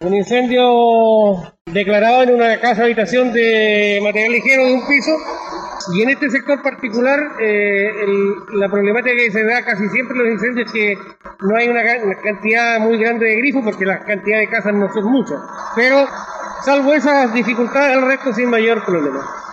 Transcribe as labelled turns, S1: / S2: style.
S1: Un incendio declarado en una casa habitación de material ligero de un piso y en este sector particular, eh, la problemática que se da casi siempre en los incendios es que no hay una, cantidad muy grande de grifos porque la cantidad de casas no son muchas. Pero salvo esas dificultades, el resto sin mayor problema.